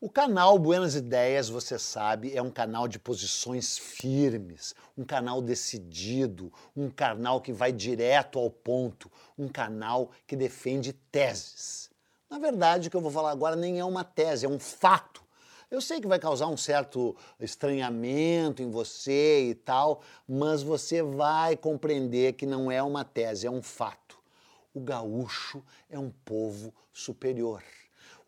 O canal Buenas Ideias, você sabe, é um canal de posições firmes, um canal decidido, um canal que vai direto ao ponto, um canal que defende teses. Na verdade, o que eu vou falar agora nem é uma tese, é um fato. Eu sei que vai causar um certo estranhamento em você e tal, mas você vai compreender que não é uma tese, é um fato. O gaúcho é um povo superior.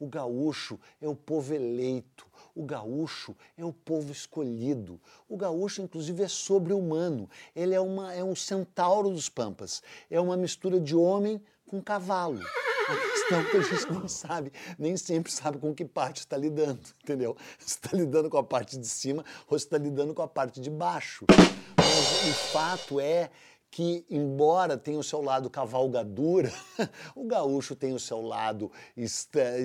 O gaúcho é o povo eleito. O gaúcho é o povo escolhido. O gaúcho, inclusive, é sobre-humano. Ele é, uma, é um centauro dos pampas. É uma mistura de homem com cavalo. A questão é que a gente não sabe, nem sempre sabe com que parte está lidando, entendeu? Se está lidando com a parte de cima ou se está lidando com a parte de baixo. Mas o fato é que, embora tenha o seu lado cavalgadura, o gaúcho tem o seu lado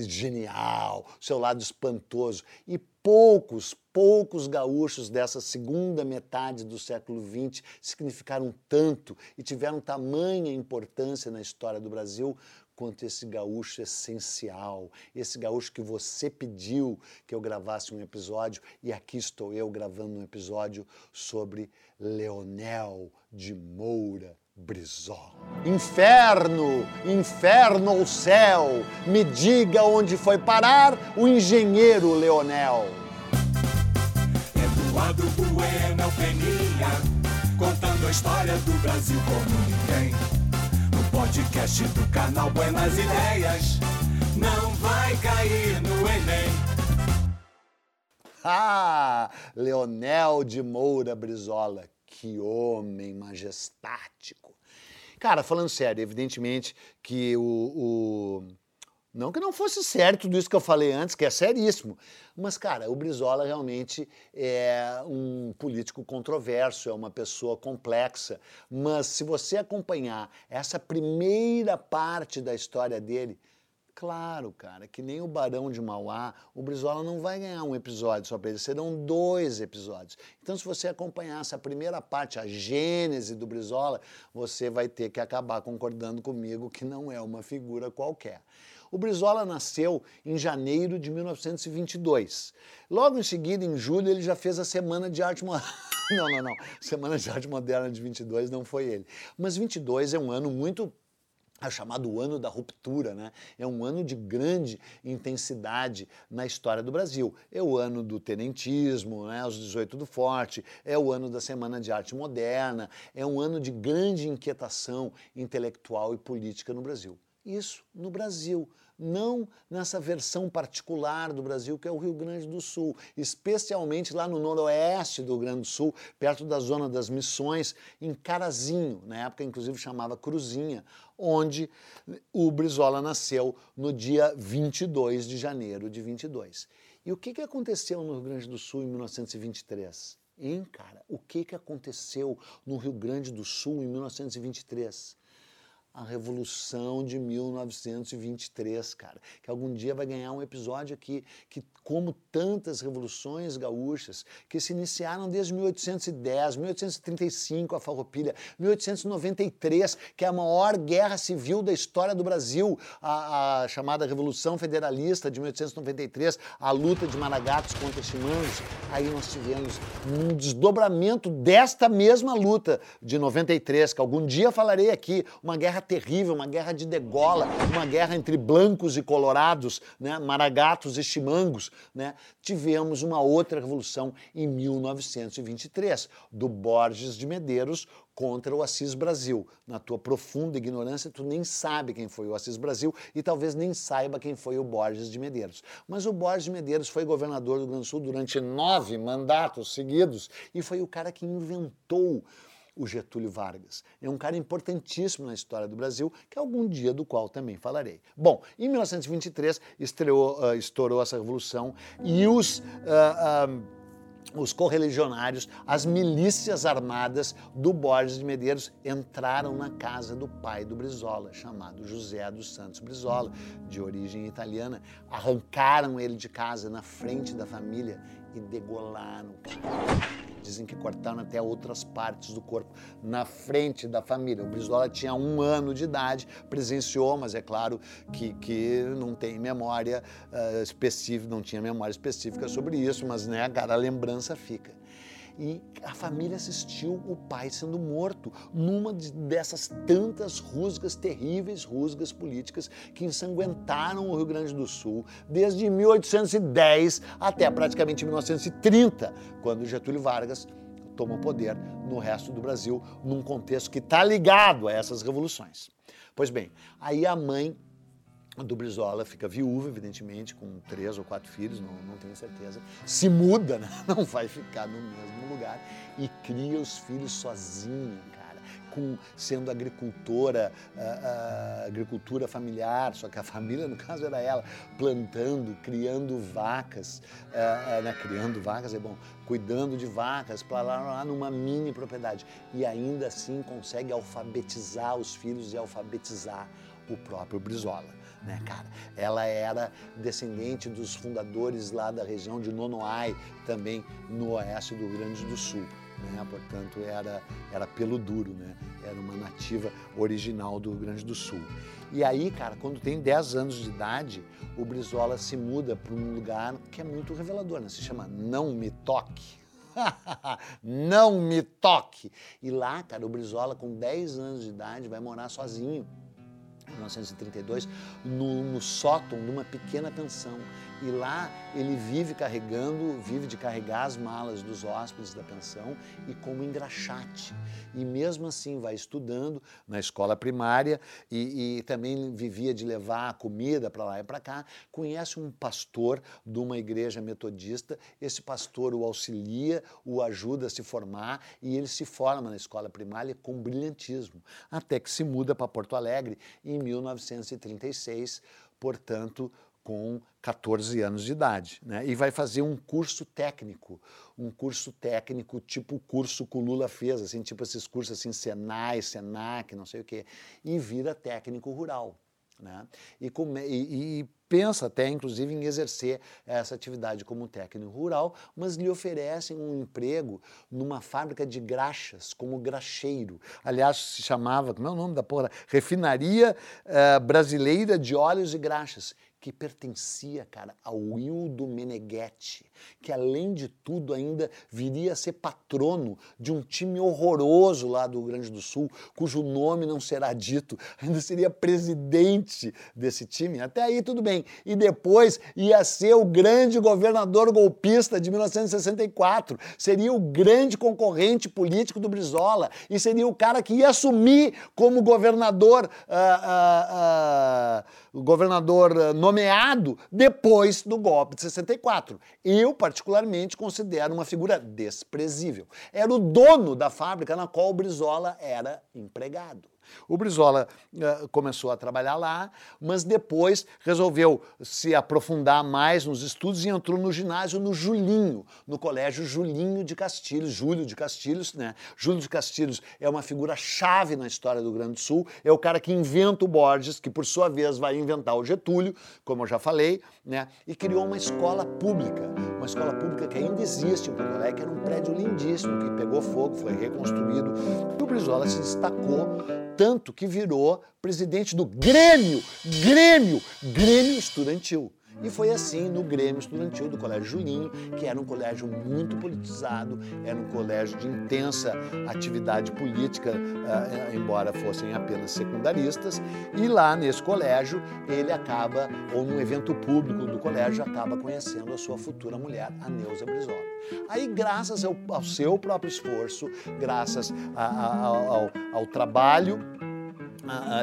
genial, o seu lado espantoso. E poucos, poucos gaúchos dessa segunda metade do século XX significaram tanto e tiveram tamanha importância na história do Brasil quanto esse gaúcho essencial, esse gaúcho que você pediu que eu gravasse um episódio e aqui estou eu gravando um episódio sobre Leonel de Moura Brizola. Inferno, inferno ou céu, me diga onde foi parar o engenheiro Leonel. Eduardo Bueno Peninha, contando a história do Brasil como ninguém podcast do canal Buenas Ideias. Não vai cair no Enem. Ah, Leonel de Moura Brizola, que homem majestático. Cara, falando sério, evidentemente que o, o não que não fosse certo tudo isso que eu falei antes, que é seríssimo. Mas, cara, o Brizola realmente é um político controverso, é uma pessoa complexa. Mas se você acompanhar essa primeira parte da história dele, claro, cara, que nem o Barão de Mauá, o Brizola não vai ganhar um episódio só para ele, serão dois episódios. Então, se você acompanhar essa primeira parte, a gênese do Brizola, você vai ter que acabar concordando comigo que não é uma figura qualquer. O Brizola nasceu em janeiro de 1922. Logo em seguida, em julho, ele já fez a Semana de Arte Moderna. Não, não, não. Semana de Arte Moderna de 22 não foi ele. Mas 22 é um ano muito é chamado ano da ruptura, né? É um ano de grande intensidade na história do Brasil. É o ano do tenentismo, né? Os 18 do Forte, é o ano da Semana de Arte Moderna, é um ano de grande inquietação intelectual e política no Brasil. Isso no Brasil, não nessa versão particular do Brasil que é o Rio Grande do Sul, especialmente lá no noroeste do Rio Grande do Sul, perto da zona das Missões, em Carazinho, na época inclusive chamava Cruzinha, onde o Brizola nasceu no dia 22 de janeiro de 22. E o que, que aconteceu no Rio Grande do Sul em 1923? Hein, cara? O que, que aconteceu no Rio Grande do Sul em 1923? A Revolução de 1923, cara. Que algum dia vai ganhar um episódio aqui, que como tantas revoluções gaúchas, que se iniciaram desde 1810, 1835, a Farroupilha, 1893, que é a maior guerra civil da história do Brasil, a, a chamada Revolução Federalista de 1893, a luta de Maragatos contra Chimangos. Aí nós tivemos um desdobramento desta mesma luta de 93, que algum dia falarei aqui, uma guerra terrível, uma guerra de degola, uma guerra entre blancos e colorados, né, maragatos e chimangos, né, tivemos uma outra revolução em 1923, do Borges de Medeiros contra o Assis Brasil. Na tua profunda ignorância, tu nem sabe quem foi o Assis Brasil e talvez nem saiba quem foi o Borges de Medeiros. Mas o Borges de Medeiros foi governador do Rio Grande do Sul durante nove mandatos seguidos e foi o cara que inventou o Getúlio Vargas. É um cara importantíssimo na história do Brasil, que algum dia do qual também falarei. Bom, em 1923 estreou, uh, estourou essa revolução e os. Uh, uh, os correligionários, as milícias armadas do Borges de Medeiros entraram na casa do pai do Brizola, chamado José dos Santos Brizola, de origem italiana, arrancaram ele de casa na frente da família e degolaram o Dizem que cortaram até outras partes do corpo na frente da família. O Brizola tinha um ano de idade, presenciou, mas é claro que, que não tem memória uh, específica, não tinha memória específica sobre isso, mas né, cara, a lembrança fica e a família assistiu o pai sendo morto numa dessas tantas rusgas terríveis, rusgas políticas que ensanguentaram o Rio Grande do Sul desde 1810 até praticamente 1930, quando Getúlio Vargas tomou poder no resto do Brasil, num contexto que está ligado a essas revoluções. Pois bem, aí a mãe do Brizola fica viúva, evidentemente, com três ou quatro filhos, não, não tenho certeza. Se muda, né? não vai ficar no mesmo lugar e cria os filhos sozinha, cara, com, sendo agricultora, uh, uh, agricultura familiar, só que a família, no caso, era ela, plantando, criando vacas, uh, né? criando vacas é bom, cuidando de vacas, lá, lá numa mini propriedade. E ainda assim consegue alfabetizar os filhos e alfabetizar o próprio Brizola né, cara? Ela era descendente dos fundadores lá da região de Nonoai, também no oeste do Rio Grande do Sul. Né? Portanto, era, era pelo duro, né? Era uma nativa original do Rio Grande do Sul. E aí, cara, quando tem 10 anos de idade, o Brizola se muda para um lugar que é muito revelador, né? Se chama Não Me Toque. Não me toque! E lá, cara, o Brizola, com 10 anos de idade, vai morar sozinho 1932, no, no sótão de uma pequena pensão. E lá ele vive carregando, vive de carregar as malas dos hóspedes da pensão e como engraxate. E mesmo assim vai estudando na escola primária e, e também vivia de levar comida para lá e para cá. Conhece um pastor de uma igreja metodista. Esse pastor o auxilia, o ajuda a se formar e ele se forma na escola primária com brilhantismo. Até que se muda para Porto Alegre em 1936, portanto, com 14 anos de idade, né? E vai fazer um curso técnico, um curso técnico tipo o curso que o Lula fez, assim, tipo esses cursos assim, Senai, Senac, não sei o quê, e vira técnico rural. Né? E, come, e, e, pensa até, inclusive, em exercer essa atividade como técnico rural, mas lhe oferecem um emprego numa fábrica de graxas, como graxeiro. Aliás, se chamava, como é o nome da porra? Refinaria uh, Brasileira de Óleos e Graxas que pertencia, cara, ao Wildo Meneghetti, que além de tudo ainda viria a ser patrono de um time horroroso lá do Rio Grande do Sul, cujo nome não será dito, ainda seria presidente desse time. Até aí tudo bem. E depois ia ser o grande governador golpista de 1964, seria o grande concorrente político do Brizola e seria o cara que ia assumir como governador, uh, uh, uh, governador nomeado depois do golpe de 64. Eu, particularmente, considero uma figura desprezível. Era o dono da fábrica na qual o Brizola era empregado. O Brizola uh, começou a trabalhar lá, mas depois resolveu se aprofundar mais nos estudos e entrou no ginásio no Julinho, no colégio Julinho de Castilhos, Júlio de Castilhos, né? Júlio de Castilhos é uma figura chave na história do Grande Sul, é o cara que inventa o Borges, que por sua vez vai inventar o Getúlio, como eu já falei, né? E criou uma escola pública, uma escola pública que ainda existe em Porto Alegre, que era um prédio lindíssimo, que pegou fogo, foi reconstruído. E o Brizola se destacou tanto que virou presidente do Grêmio, Grêmio, Grêmio Estudantil. E foi assim no Grêmio Estudantil do Colégio Juninho, que era um colégio muito politizado, era um colégio de intensa atividade política, uh, embora fossem apenas secundaristas. E lá nesse colégio, ele acaba, ou num evento público do colégio, acaba conhecendo a sua futura mulher, a Neuza Brizola. Aí, graças ao, ao seu próprio esforço, graças a, a, ao, ao trabalho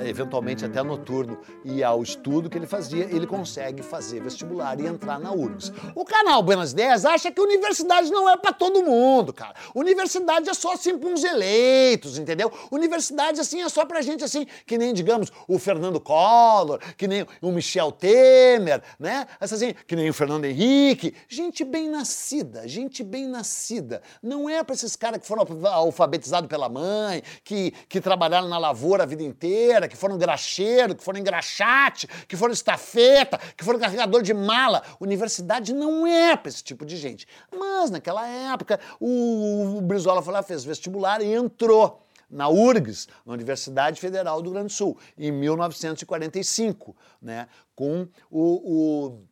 eventualmente até noturno, e ao estudo que ele fazia, ele consegue fazer vestibular e entrar na URGS. O canal Buenas Ideias acha que universidade não é para todo mundo, cara. Universidade é só assim para uns eleitos, entendeu? Universidade assim é só pra gente assim, que nem, digamos, o Fernando Collor, que nem o Michel Temer, né? Assim, que nem o Fernando Henrique. Gente bem nascida, gente bem nascida. Não é para esses caras que foram alfabetizados pela mãe, que, que trabalharam na lavoura a vida inteira que foram graxeiro, que foram engraxate, que foram estafeta, que foram carregador de mala. Universidade não é para esse tipo de gente. Mas naquela época, o, o Brizola foi lá, fez vestibular e entrou na URGS, na Universidade Federal do Rio Grande do Sul, em 1945, né, com o, o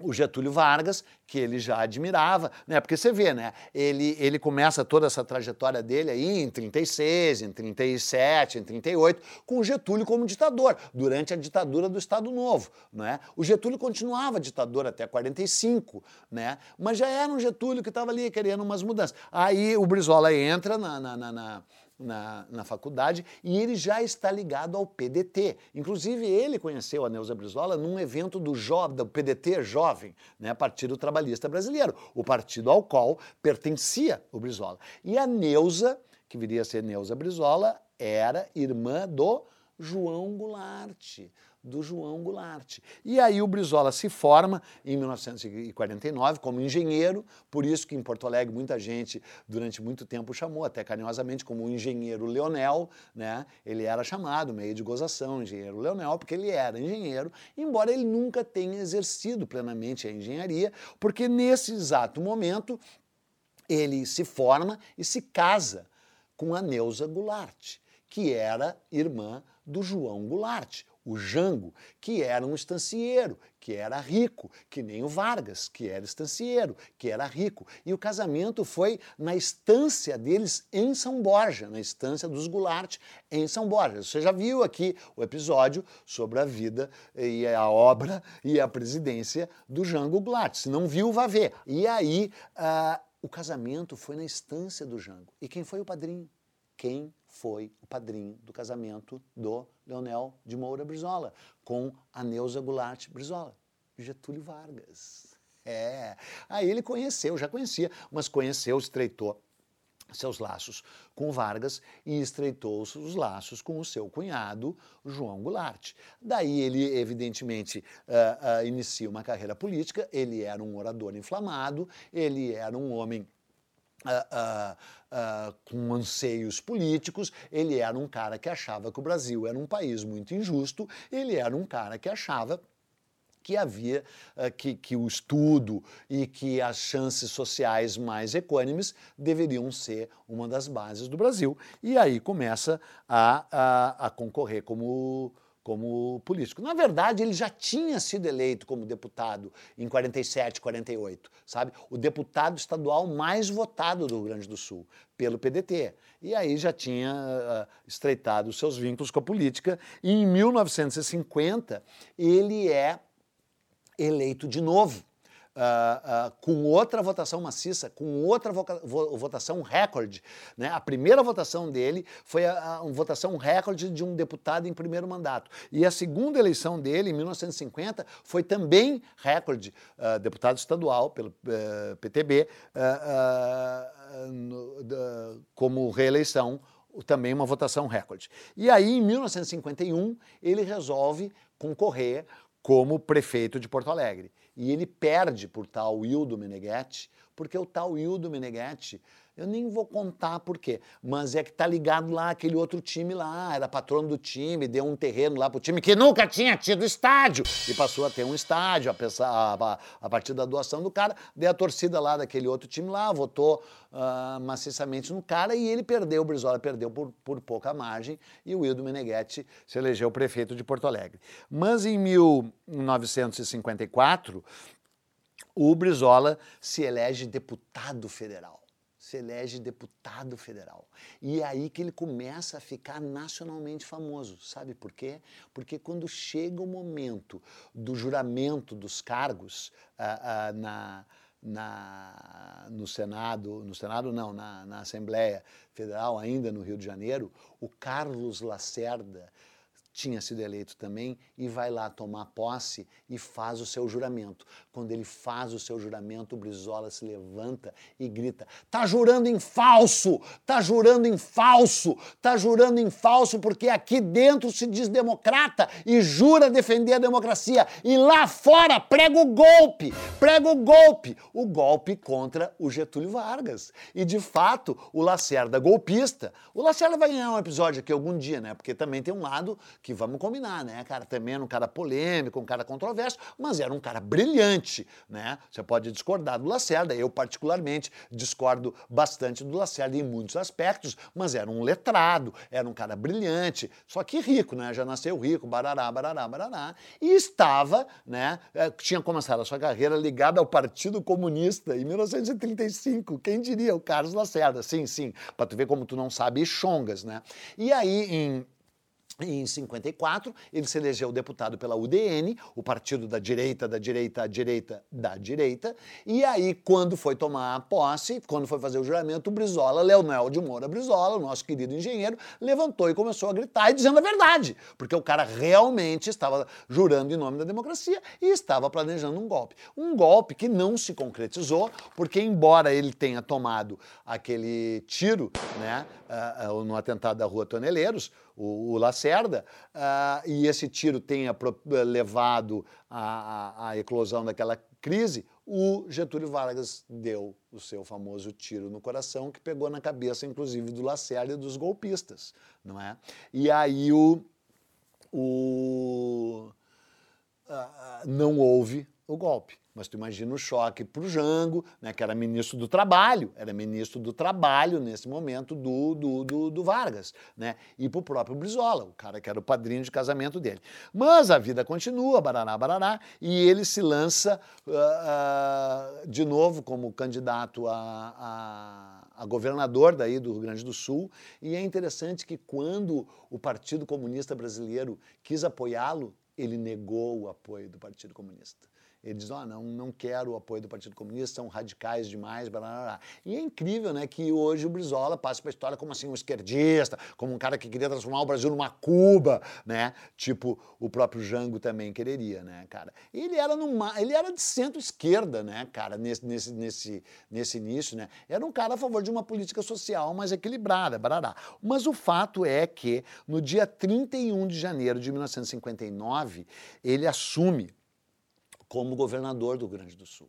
o Getúlio Vargas, que ele já admirava, né? Porque você vê, né? Ele, ele começa toda essa trajetória dele aí em 36, em 37, em 38, com o Getúlio como ditador, durante a ditadura do Estado Novo, né? O Getúlio continuava ditador até 45, né? Mas já era um Getúlio que estava ali querendo umas mudanças. Aí o Brizola entra na, na, na, na na, na faculdade e ele já está ligado ao PDT. Inclusive, ele conheceu a Neuza Brizola num evento do, jo, do PDT Jovem, né, Partido Trabalhista Brasileiro, o partido ao qual pertencia o Brizola. E a Neuza, que viria a ser Neuza Brizola, era irmã do João Goulart do João Goulart. E aí o Brizola se forma em 1949 como engenheiro, por isso que em Porto Alegre muita gente durante muito tempo chamou, até carinhosamente, como o engenheiro Leonel, né? Ele era chamado, meio de gozação, engenheiro Leonel, porque ele era engenheiro, embora ele nunca tenha exercido plenamente a engenharia, porque nesse exato momento ele se forma e se casa com a Neuza Goulart, que era irmã do João Goulart, o Jango, que era um estancieiro, que era rico, que nem o Vargas, que era estancieiro, que era rico. E o casamento foi na estância deles em São Borja, na estância dos Goulart em São Borja. Você já viu aqui o episódio sobre a vida e a obra e a presidência do Jango Goulart. Se não viu, vá ver. E aí, uh, o casamento foi na estância do Jango. E quem foi o padrinho? Quem foi o padrinho do casamento do Leonel de Moura Brizola com a Neuza Goulart Brizola, Getúlio Vargas. É, aí ele conheceu, já conhecia, mas conheceu, estreitou seus laços com Vargas e estreitou os laços com o seu cunhado, João Goulart. Daí ele, evidentemente, uh, uh, inicia uma carreira política, ele era um orador inflamado, ele era um homem Uh, uh, uh, com anseios políticos, ele era um cara que achava que o Brasil era um país muito injusto, ele era um cara que achava que havia que, que o estudo e que as chances sociais mais equânimes deveriam ser uma das bases do Brasil. E aí começa a, a, a concorrer como como político. Na verdade, ele já tinha sido eleito como deputado em 47, 48, sabe? O deputado estadual mais votado do Rio Grande do Sul, pelo PDT. E aí já tinha uh, estreitado seus vínculos com a política. E em 1950, ele é eleito de novo uh, uh, com outra votação maciça, com outra vo votação recorde. Né? A primeira votação dele foi a, a, votação recorde de um deputado em primeiro mandato. E a segunda eleição dele, em 1950, foi também recorde, uh, deputado estadual pelo PTB, no, como reeleição também uma votação recorde. E aí, em 1951, ele resolve concorrer como prefeito de Porto Alegre. E ele perde por tal Hildo Meneghetti, porque o tal Hildo Meneghetti, eu nem vou contar por quê, mas é que tá ligado lá aquele outro time lá, era patrono do time, deu um terreno lá pro time que nunca tinha tido estádio e passou a ter um estádio a, a, a partir da doação do cara, daí a torcida lá daquele outro time lá votou uh, maciçamente no cara e ele perdeu, o Brizola perdeu por, por pouca margem e o Hildo Meneghetti se elegeu prefeito de Porto Alegre. Mas em 1954, o Brizola se elege deputado federal. Se elege deputado federal. E é aí que ele começa a ficar nacionalmente famoso. Sabe por quê? Porque quando chega o momento do juramento dos cargos ah, ah, na, na, no Senado, no Senado não, na, na Assembleia Federal, ainda no Rio de Janeiro, o Carlos Lacerda tinha sido eleito também e vai lá tomar posse e faz o seu juramento. Quando ele faz o seu juramento, o Brizola se levanta e grita: "Tá jurando em falso! Tá jurando em falso! Tá jurando em falso porque aqui dentro se diz democrata e jura defender a democracia e lá fora prega o golpe, prega o golpe, o golpe contra o Getúlio Vargas. E de fato, o Lacerda golpista, o Lacerda vai ganhar um episódio aqui algum dia, né? Porque também tem um lado que vamos combinar, né, cara? Também era um cara polêmico, um cara controverso, mas era um cara brilhante, né? Você pode discordar do Lacerda, eu particularmente discordo bastante do Lacerda em muitos aspectos, mas era um letrado, era um cara brilhante, só que rico, né? Já nasceu rico, barará, barará, barará, e estava, né? Eh, tinha começado a sua carreira ligada ao Partido Comunista em 1935. Quem diria? O Carlos Lacerda. Sim, sim. Para tu ver como tu não sabe chongas, né? E aí, em em 54, ele se elegeu deputado pela UDN, o partido da direita, da direita, à direita, da direita. E aí, quando foi tomar posse, quando foi fazer o juramento, o Brizola, Leonel de Moura Brizola, o nosso querido engenheiro, levantou e começou a gritar e dizendo a verdade, porque o cara realmente estava jurando em nome da democracia e estava planejando um golpe. Um golpe que não se concretizou, porque embora ele tenha tomado aquele tiro, né, uh, uh, no atentado da Rua Toneleiros, o, o Lacerda, uh, e esse tiro tenha pro, levado à, à eclosão daquela crise, o Getúlio Vargas deu o seu famoso tiro no coração, que pegou na cabeça, inclusive, do Lacerda e dos golpistas, não é? E aí o, o uh, não houve o golpe. Mas tu imagina o choque para o Jango, né, que era ministro do Trabalho, era ministro do Trabalho nesse momento do, do, do, do Vargas, né, e para o próprio Brizola, o cara que era o padrinho de casamento dele. Mas a vida continua, barará, barará, e ele se lança uh, uh, de novo como candidato a, a, a governador daí do Rio Grande do Sul, e é interessante que quando o Partido Comunista Brasileiro quis apoiá-lo, ele negou o apoio do Partido Comunista. Ele diz, oh, não, não quero o apoio do Partido Comunista, são radicais demais, blá, blá, blá. E é incrível, né, que hoje o Brizola passa para a história como assim um esquerdista, como um cara que queria transformar o Brasil numa Cuba, né? Tipo o próprio Jango também quereria, né, cara? Ele era numa, ele era de centro-esquerda, né, cara, nesse, nesse, nesse, nesse início, né? Era um cara a favor de uma política social mais equilibrada, barará. Mas o fato é que no dia 31 de janeiro de 1959, ele assume como governador do Grande do Sul.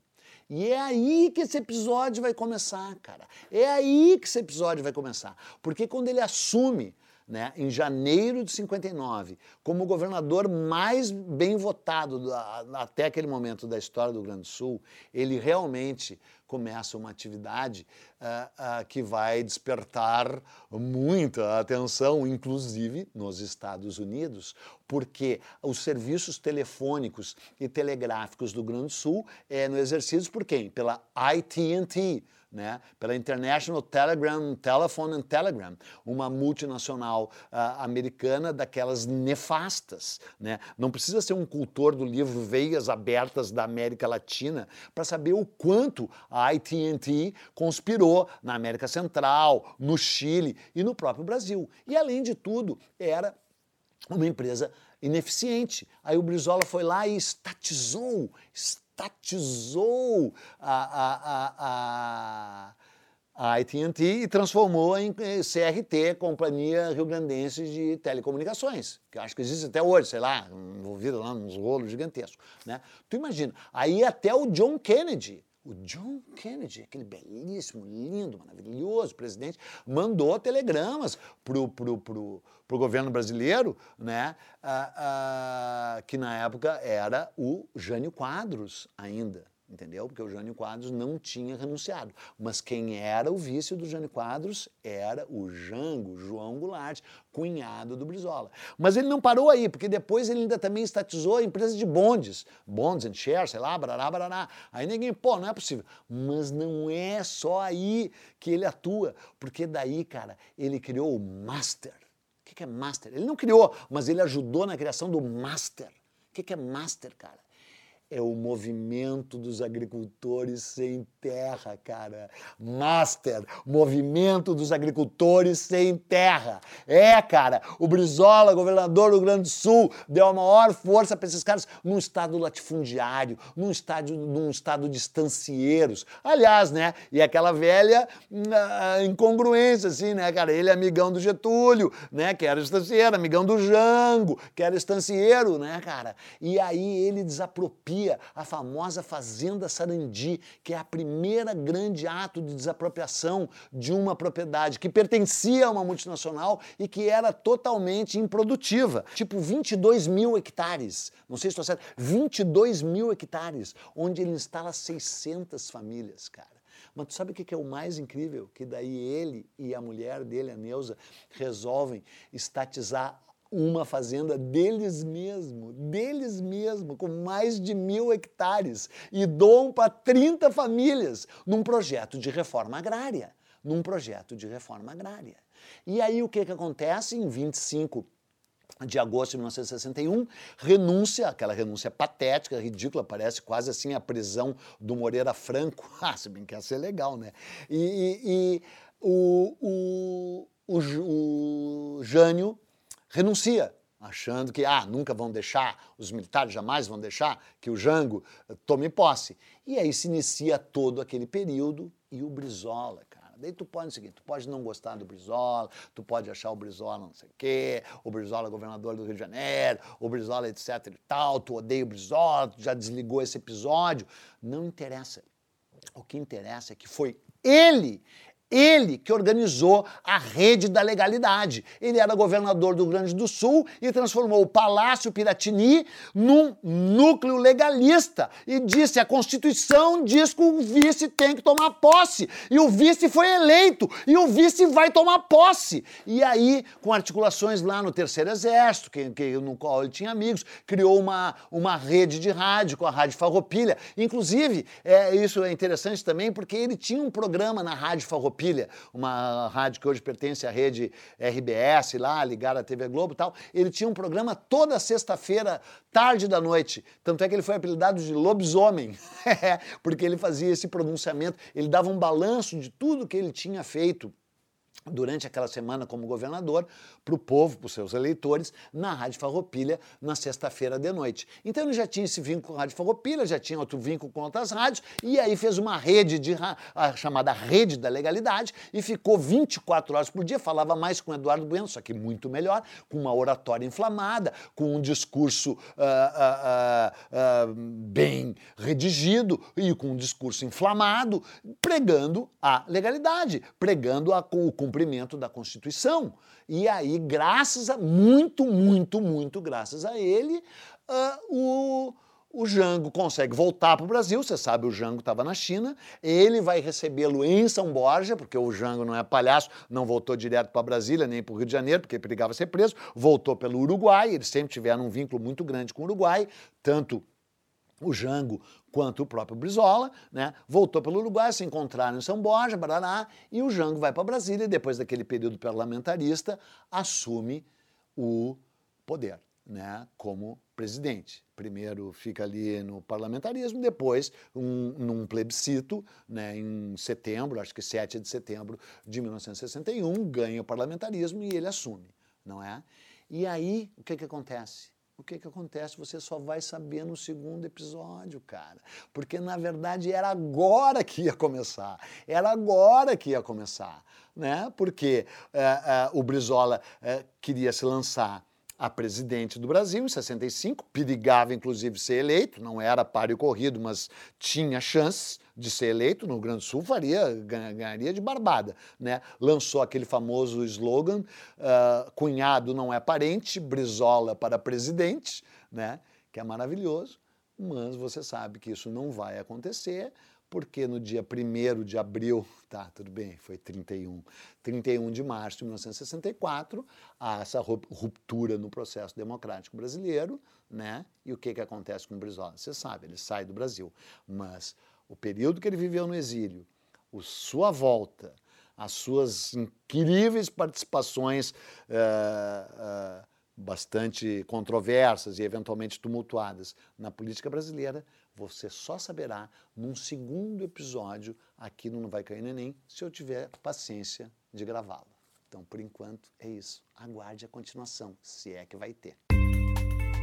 E é aí que esse episódio vai começar, cara. É aí que esse episódio vai começar. Porque quando ele assume né, em janeiro de 59, como o governador mais bem votado da, até aquele momento da história do Grande do Sul, ele realmente começa uma atividade uh, uh, que vai despertar muita atenção, inclusive nos Estados Unidos, porque os serviços telefônicos e telegráficos do Grande Sul é no exercício por quem? Pela AT&T, né, pela International Telegram, Telephone and Telegram, uma multinacional uh, americana daquelas nefastas. Né? Não precisa ser um cultor do livro Veias Abertas da América Latina para saber o quanto a AT&T conspirou na América Central, no Chile e no próprio Brasil. E, além de tudo, era uma empresa ineficiente. Aí o Brizola foi lá e estatizou, estatizou estatizou a, a, a, a AT&T e transformou em CRT, Companhia Rio Grandense de Telecomunicações, que eu acho que existe até hoje, sei lá, envolvido lá nos rolos gigantescos. Né? Tu imagina, aí até o John Kennedy, o John Kennedy, aquele belíssimo, lindo, maravilhoso presidente, mandou telegramas pro, pro, pro, pro governo brasileiro, né, ah, ah, que na época era o Jânio Quadros ainda entendeu? Porque o Jânio Quadros não tinha renunciado. Mas quem era o vice do Jânio Quadros era o Jango, João Goulart, cunhado do Brizola. Mas ele não parou aí, porque depois ele ainda também estatizou a empresa de bondes, bonds and shares, sei lá, barará, barará. Aí ninguém, pô, não é possível. Mas não é só aí que ele atua, porque daí, cara, ele criou o Master. O que é Master? Ele não criou, mas ele ajudou na criação do Master. O que é Master, cara? É o movimento dos agricultores sem terra, cara. Master, movimento dos agricultores sem terra. É, cara, o Brizola, governador do Grande Sul, deu a maior força para esses caras num estado latifundiário, num estado, num estado de estancieiros. Aliás, né? E aquela velha uh, incongruência, assim, né, cara? Ele é amigão do Getúlio, né? Que era estancieiro, amigão do Jango, que era estancieiro, né, cara? E aí ele desapropria a famosa Fazenda Sarandi, que é a primeira grande ato de desapropriação de uma propriedade que pertencia a uma multinacional e que era totalmente improdutiva. Tipo 22 mil hectares, não sei se estou certo, 22 mil hectares, onde ele instala 600 famílias, cara. Mas tu sabe o que é o mais incrível? Que daí ele e a mulher dele, a Neuza, resolvem estatizar uma fazenda deles mesmo, deles mesmo, com mais de mil hectares, e doam para 30 famílias num projeto de reforma agrária. Num projeto de reforma agrária. E aí o que, que acontece? Em 25 de agosto de 1961, renúncia, aquela renúncia patética, ridícula, parece quase assim a prisão do Moreira Franco. Ah, se bem que ia ser legal, né? E, e, e o, o, o, o Jânio renuncia, achando que ah, nunca vão deixar, os militares jamais vão deixar que o Jango eh, tome posse. E aí se inicia todo aquele período e o Brizola, cara. Daí tu pode o seguinte, tu pode não gostar do Brizola, tu pode achar o Brizola não sei o quê, o Brizola governador do Rio de Janeiro, o Brizola etc e tal, tu odeia o Brizola, tu já desligou esse episódio. Não interessa. O que interessa é que foi ele ele que organizou a rede da legalidade. Ele era governador do Rio Grande do Sul e transformou o Palácio Piratini num núcleo legalista e disse: a Constituição diz que o vice tem que tomar posse. E o vice foi eleito e o vice vai tomar posse. E aí, com articulações lá no Terceiro Exército, que, que, no qual ele tinha amigos, criou uma, uma rede de rádio com a Rádio Farroupilha. Inclusive, é, isso é interessante também porque ele tinha um programa na Rádio Farroupilha Uma rádio que hoje pertence à rede RBS lá, ligada à TV Globo e tal, ele tinha um programa toda sexta-feira, tarde da noite. Tanto é que ele foi apelidado de lobisomem, porque ele fazia esse pronunciamento, ele dava um balanço de tudo que ele tinha feito durante aquela semana como governador, para o povo, para os seus eleitores, na Rádio Farroupilha, na sexta-feira de noite. Então ele já tinha esse vínculo com a Rádio Farroupilha, já tinha outro vínculo com outras rádios, e aí fez uma rede, de, a chamada Rede da Legalidade, e ficou 24 horas por dia, falava mais com Eduardo Bueno, só que muito melhor, com uma oratória inflamada, com um discurso uh, uh, uh, bem redigido e com um discurso inflamado, pregando a legalidade, pregando a, o cumprimento da Constituição. E aí, graças a, muito, muito, muito graças a ele, uh, o, o Jango consegue voltar para o Brasil. Você sabe, o Jango estava na China. Ele vai recebê-lo em São Borja, porque o Jango não é palhaço, não voltou direto para Brasília nem para o Rio de Janeiro, porque perigava ser preso. Voltou pelo Uruguai. Eles sempre tiveram um vínculo muito grande com o Uruguai, tanto o Jango quanto o próprio Brizola, né? Voltou pelo Uruguai, se encontraram em São Borja, Barará, e o Jango vai para Brasília e depois daquele período parlamentarista assume o poder, né? Como presidente. Primeiro fica ali no parlamentarismo, depois um, num plebiscito, né, em setembro, acho que 7 de setembro de 1961, ganha o parlamentarismo e ele assume, não é? E aí, o que que acontece? O que, que acontece? Você só vai saber no segundo episódio, cara. Porque, na verdade, era agora que ia começar. Era agora que ia começar. Né? Porque é, é, o Brizola é, queria se lançar a presidente do Brasil em 65, perigava inclusive ser eleito, não era páreo corrido, mas tinha chances de ser eleito no Rio Grande do Sul, faria, ganharia de barbada. Né? Lançou aquele famoso slogan: uh, cunhado não é parente, Brizola para presidente, né? que é maravilhoso, mas você sabe que isso não vai acontecer porque no dia 1 de abril, tá, tudo bem, foi 31, 31 de março de 1964, há essa ruptura no processo democrático brasileiro, né? E o que, que acontece com o Brizola? Você sabe, ele sai do Brasil, mas o período que ele viveu no exílio, a sua volta, as suas incríveis participações uh, uh, bastante controversas e eventualmente tumultuadas na política brasileira você só saberá num segundo episódio aqui no Não Vai Cair Neném, se eu tiver paciência de gravá-lo. Então, por enquanto, é isso. Aguarde a continuação, se é que vai ter.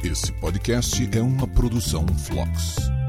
Esse podcast é uma produção Flux.